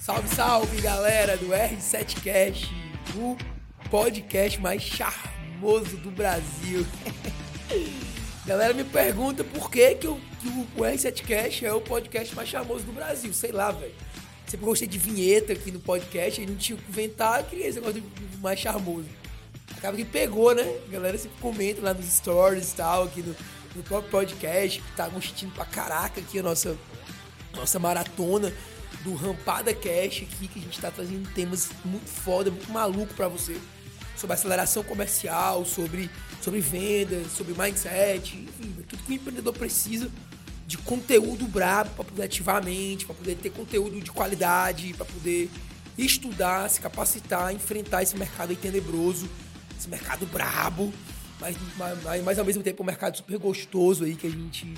Salve, salve, galera do R7Cast, o podcast mais charmoso do Brasil. galera me pergunta por que, que, o, que o R7Cast é o podcast mais charmoso do Brasil. Sei lá, velho. Sempre gostei de vinheta aqui no podcast, aí não tinha o que inventar, eu queria esse negócio mais charmoso. Acaba que pegou, né? A galera sempre comenta lá nos stories e tal, aqui no, no próprio podcast, que tá gostando pra caraca aqui a nossa, nossa maratona do Rampada Cash aqui, que a gente tá trazendo temas muito foda, muito maluco para você. Sobre aceleração comercial, sobre, sobre vendas, sobre mindset, enfim, tudo que o empreendedor precisa de conteúdo brabo para poder ativar a mente, para poder ter conteúdo de qualidade, para poder estudar, se capacitar, enfrentar esse mercado aí tenebroso, esse mercado brabo, mas, mas, mas ao mesmo tempo um mercado super gostoso aí que a gente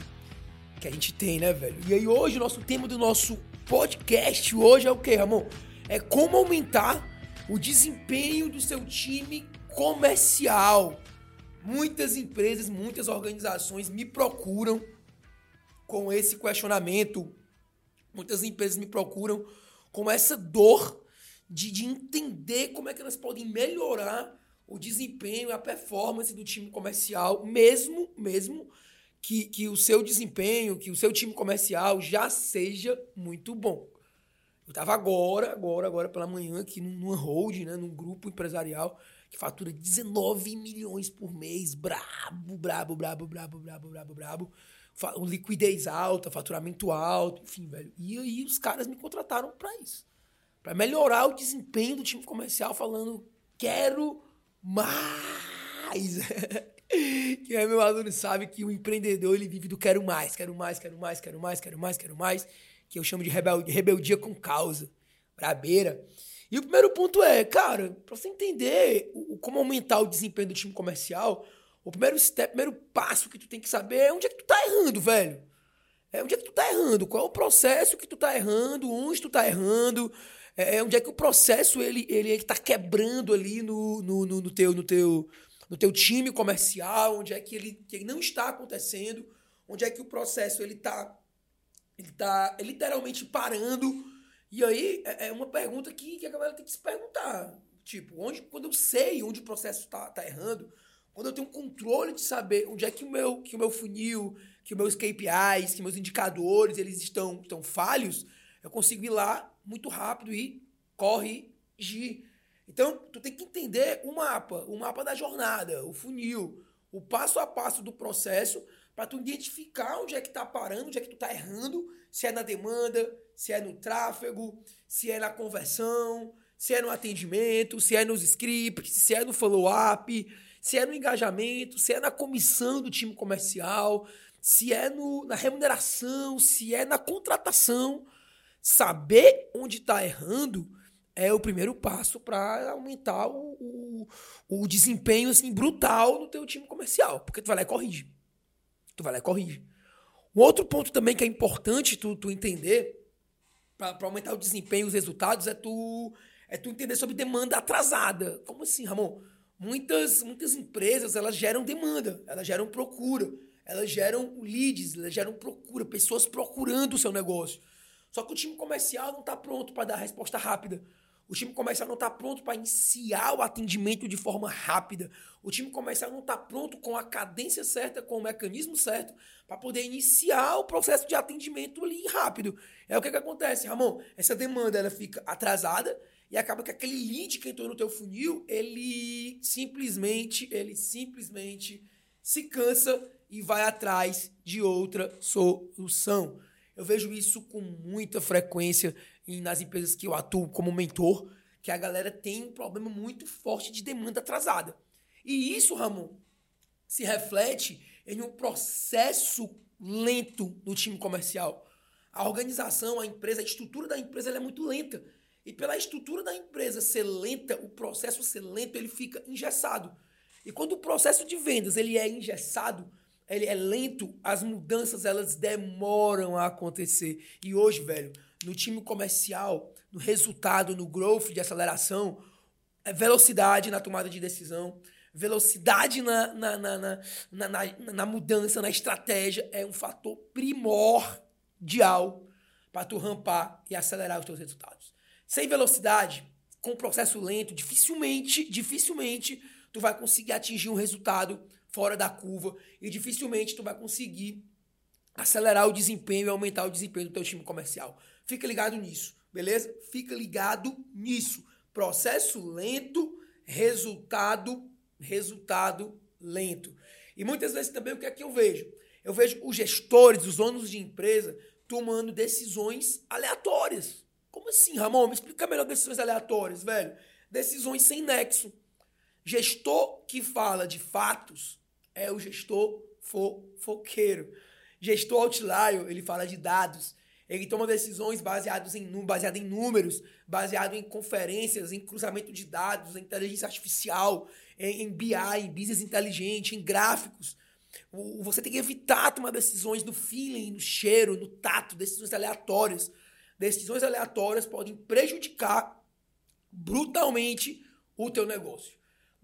que a gente tem, né, velho? E aí hoje o nosso tema do nosso podcast hoje é o que, Ramon? É como aumentar o desempenho do seu time comercial. Muitas empresas, muitas organizações me procuram com esse questionamento. Muitas empresas me procuram com essa dor de, de entender como é que elas podem melhorar o desempenho e a performance do time comercial, mesmo, mesmo que, que o seu desempenho, que o seu time comercial já seja muito bom. Eu estava agora, agora, agora pela manhã aqui numa hold, né, num grupo empresarial que fatura 19 milhões por mês, brabo, brabo, brabo, brabo, brabo, brabo, brabo. Liquidez alta, faturamento alto, enfim, velho. E aí os caras me contrataram para isso. Para melhorar o desempenho do time comercial, falando, quero mais. Quem é meu aluno sabe que o empreendedor ele vive do quero mais, quero mais, quero mais, quero mais, quero mais, quero mais, que eu chamo de rebeldia, rebeldia com causa, brabeira. E o primeiro ponto é, cara, para você entender o, como aumentar o desempenho do time comercial, o primeiro step, primeiro passo que tu tem que saber é onde é que tu tá errando, velho. É onde é que tu tá errando, qual é o processo que tu tá errando, onde tu tá errando, é, é onde é que o processo ele, ele, ele tá quebrando ali no, no, no, no teu, no teu no teu time comercial, onde é que ele, que ele não está acontecendo, onde é que o processo ele está ele tá literalmente parando. E aí é, é uma pergunta que, que a galera tem que se perguntar. Tipo, onde, quando eu sei onde o processo está tá errando, quando eu tenho um controle de saber onde é que o meu, que o meu funil, que os meus KPIs, que meus indicadores, eles estão, estão falhos, eu consigo ir lá muito rápido e corrigir. Então, tu tem que entender o mapa, o mapa da jornada, o funil, o passo a passo do processo, para tu identificar onde é que tá parando, onde é que tu tá errando, se é na demanda, se é no tráfego, se é na conversão, se é no atendimento, se é nos scripts, se é no follow-up, se é no engajamento, se é na comissão do time comercial, se é no, na remuneração, se é na contratação. Saber onde está errando é o primeiro passo para aumentar o, o, o, desempenho assim, brutal do teu time comercial. Porque tu vai lá e corrige. Tu vai lá e corrige. Um outro ponto também que é importante tu, tu entender para aumentar o desempenho os resultados é tu, é tu entender sobre demanda atrasada. Como assim, Ramon? Muitas, muitas empresas elas geram demanda, elas geram procura, elas geram leads, elas geram procura, pessoas procurando o seu negócio. Só que o time comercial não está pronto para dar a resposta rápida. O time comercial não está pronto para iniciar o atendimento de forma rápida. O time comercial não está pronto com a cadência certa, com o mecanismo certo, para poder iniciar o processo de atendimento ali rápido. É o que, que acontece, Ramon. Essa demanda ela fica atrasada e acaba que aquele lead que entrou no teu funil, ele simplesmente, ele simplesmente se cansa e vai atrás de outra solução. Eu vejo isso com muita frequência nas empresas que eu atuo como mentor, que a galera tem um problema muito forte de demanda atrasada. E isso, Ramon, se reflete em um processo lento no time comercial. A organização, a empresa, a estrutura da empresa é muito lenta. E pela estrutura da empresa ser lenta, o processo ser lento, ele fica engessado. E quando o processo de vendas ele é engessado, ele é lento, as mudanças elas demoram a acontecer. E hoje, velho, no time comercial, no resultado, no growth de aceleração, é velocidade na tomada de decisão, Velocidade na, na, na, na, mudança, na estratégia, é um fator primordial para tu rampar e acelerar os teus resultados. Sem velocidade, com processo lento, dificilmente, dificilmente tu vai conseguir atingir um resultado fora da curva e dificilmente tu vai conseguir acelerar o desempenho e aumentar o desempenho do teu time comercial. Fica ligado nisso, beleza? Fica ligado nisso. Processo lento, resultado, resultado lento. E muitas vezes também o que é que eu vejo? Eu vejo os gestores, os donos de empresa tomando decisões aleatórias. Como assim, Ramon? Me explica melhor decisões aleatórias, velho. Decisões sem nexo. Gestor que fala de fatos é o gestor fofoqueiro. Gestor outlier, ele fala de dados. Ele toma decisões baseadas em, baseado em números, baseado em conferências, em cruzamento de dados, em inteligência artificial, em, em BI, em business inteligente, em gráficos. Você tem que evitar tomar decisões no feeling, no cheiro, no tato, decisões aleatórias. Decisões aleatórias podem prejudicar brutalmente o teu negócio.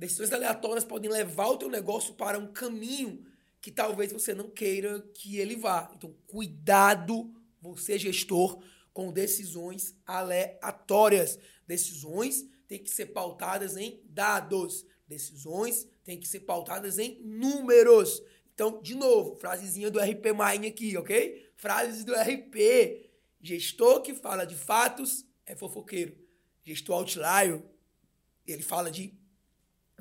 Decisões aleatórias podem levar o teu negócio para um caminho que talvez você não queira que ele vá. Então, cuidado, você gestor, com decisões aleatórias. Decisões têm que ser pautadas em dados. Decisões têm que ser pautadas em números. Então, de novo, frasezinha do RP Mine aqui, ok? Frases do RP. Gestor que fala de fatos é fofoqueiro. Gestor outlier, ele fala de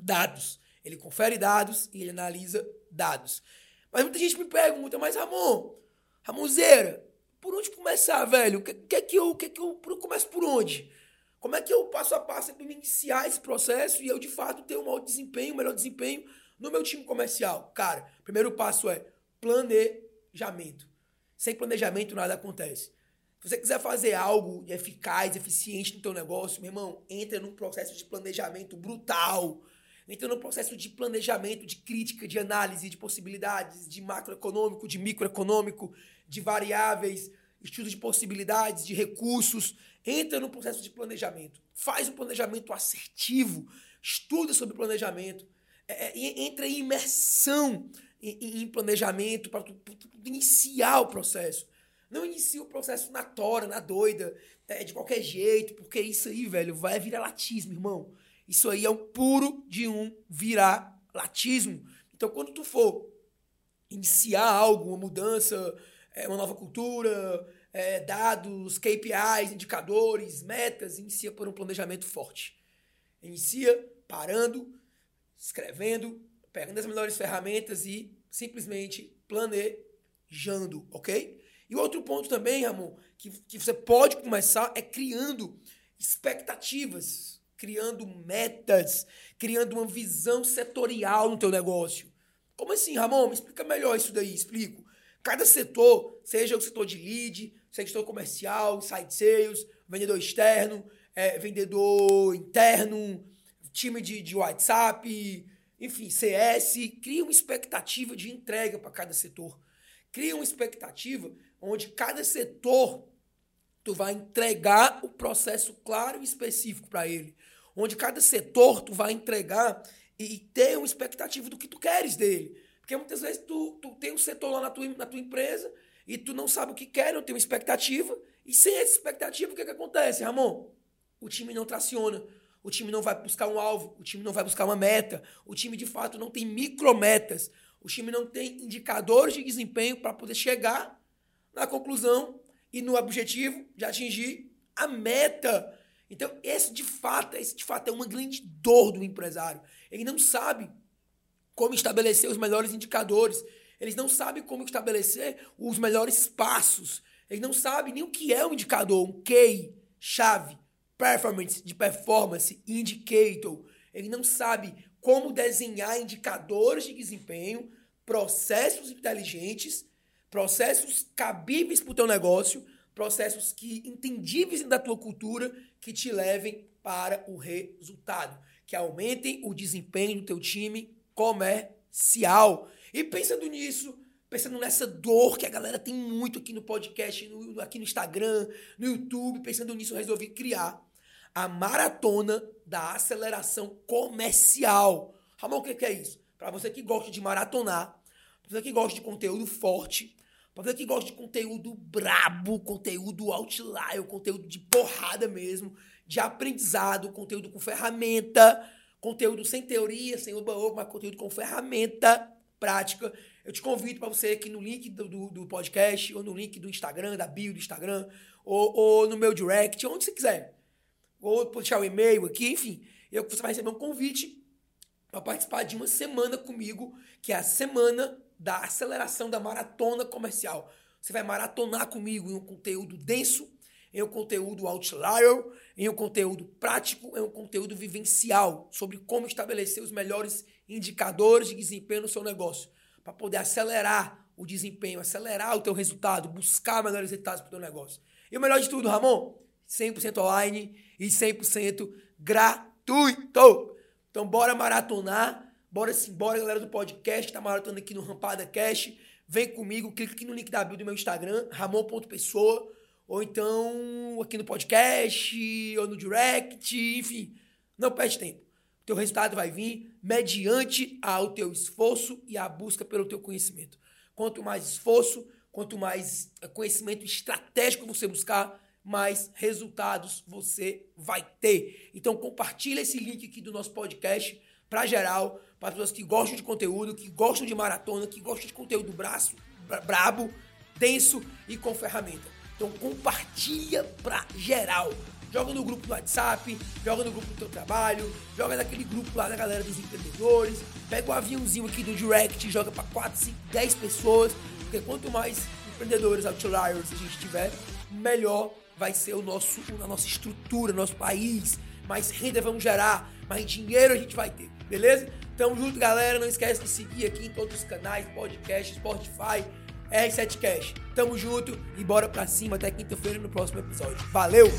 dados. Ele confere dados e ele analisa dados. Mas muita gente me pergunta, mas Ramon, Ramonzeira, por onde começar, velho? O que, que, é que eu, que, é que eu, eu começo por onde? Como é que eu passo a passo para iniciar esse processo e eu de fato ter um maior desempenho, um melhor desempenho no meu time comercial, cara, primeiro passo é planejamento. Sem planejamento nada acontece. Se você quiser fazer algo eficaz, eficiente no teu negócio, meu irmão, entra num processo de planejamento brutal. Entra num processo de planejamento, de crítica, de análise de possibilidades, de macroeconômico, de microeconômico, de variáveis, estudo de possibilidades, de recursos. Entra num processo de planejamento. Faz um planejamento assertivo. Estuda sobre planejamento. É, é entra em imersão em, em planejamento para iniciar o processo. Não inicia o processo na tora, na doida, é, de qualquer jeito, porque isso aí, velho, vai virar latismo, irmão. Isso aí é um puro de um virar latismo. Então, quando tu for iniciar algo, uma mudança, é, uma nova cultura, é, dados, KPIs, indicadores, metas, inicia por um planejamento forte. Inicia parando, escrevendo, pegando as melhores ferramentas e simplesmente planejando, ok? E outro ponto também, Ramon, que, que você pode começar é criando expectativas, criando metas, criando uma visão setorial no teu negócio. Como assim, Ramon? Me explica melhor isso daí, explico. Cada setor, seja o setor de lead, setor comercial, site sales, vendedor externo, é, vendedor interno, time de, de WhatsApp, enfim, CS, cria uma expectativa de entrega para cada setor. Cria uma expectativa onde cada setor tu vai entregar o processo claro e específico para ele. Onde cada setor tu vai entregar e, ter uma expectativa do que tu queres dele. Porque muitas vezes tu, tu tem um setor lá na tua, na tua empresa e tu não sabe o que quer, não tem uma expectativa. E sem essa expectativa, o que, que acontece, Ramon? O time não traciona o time não vai buscar um alvo, o time não vai buscar uma meta, o time de fato não tem micrometas, o time não tem indicadores de desempenho para poder chegar na conclusão e no objetivo de atingir a meta. Então, esse de fato, esse de fato é uma grande dor do empresário. Ele não sabe como estabelecer os melhores indicadores, eles não sabem como estabelecer os melhores passos, eles não sabem nem o que é um indicador, um key, chave performance, de performance, indicator. Ele não sabe como desenhar indicadores de desempenho, processos inteligentes, processos cabíveis para o teu negócio, processos que entendíveis da tua cultura que te levem para o resultado, que aumentem o desempenho do teu time comercial. E pensando nisso, pensando nessa dor que a galera tem muito aqui no podcast, no, aqui no Instagram, no YouTube, pensando nisso, eu resolvi criar a maratona da aceleração comercial. Ramon, o que, é isso? Para você que gosta de maratonar, para você que gosta de conteúdo forte, para você que gosta de conteúdo brabo, conteúdo outlier, conteúdo de porrada mesmo, de aprendizado, conteúdo com ferramenta, conteúdo sem teoria, sem oba-oba, mas conteúdo com ferramenta prática. Eu te convido para você aqui no link do, do, do, podcast, ou no link do Instagram, da bio do Instagram, ou, ou no meu direct, onde você quiser. Ou deixar o e-mail aqui, enfim. Eu, você vai receber um convite para participar de uma semana comigo, que é a semana da aceleração da maratona comercial. Você vai maratonar comigo em um conteúdo denso, em um conteúdo outlier, em um conteúdo prático, em um conteúdo vivencial sobre como estabelecer os melhores indicadores de desempenho no seu negócio, para poder acelerar o desempenho, acelerar o teu resultado, buscar melhores resultados para o teu negócio. E o melhor de tudo, Ramon, 100% online e 100% gratuito. Então bora maratonar, bora sim, bora galera do podcast, tá maratonando aqui no Rampada Cash. Vem comigo, clica aqui no link da bio do meu Instagram, ramon.pessoa ou então aqui no podcast, ou no direct, enfim, não perde tempo. O teu resultado vai vir mediante ao teu esforço e a busca pelo teu conhecimento. Quanto mais esforço, quanto mais conhecimento estratégico você buscar, mais resultados você vai ter. Então compartilha esse link aqui do nosso podcast para geral, para as pessoas que gostam de conteúdo, que gostam de maratona, que gostam de conteúdo braço, brabo, denso e com ferramenta. Então compartilha pra geral. Joga no grupo do WhatsApp, joga no grupo do teu trabalho, joga naquele grupo lá da galera dos empreendedores, pega o aviãozinho aqui do Direct, joga para 4, 5, 10 pessoas, porque quanto mais empreendedores outliers a gente tiver, melhor vai ser o nosso, a nossa estrutura, nosso país, mais renda vamos gerar, mais dinheiro a gente vai ter, beleza? Tamo junto, galera. Não esquece de seguir aqui em todos os canais, podcast, Spotify, R7 Cash. Tamo junto e bora pra cima até quinta-feira no próximo episódio. Valeu!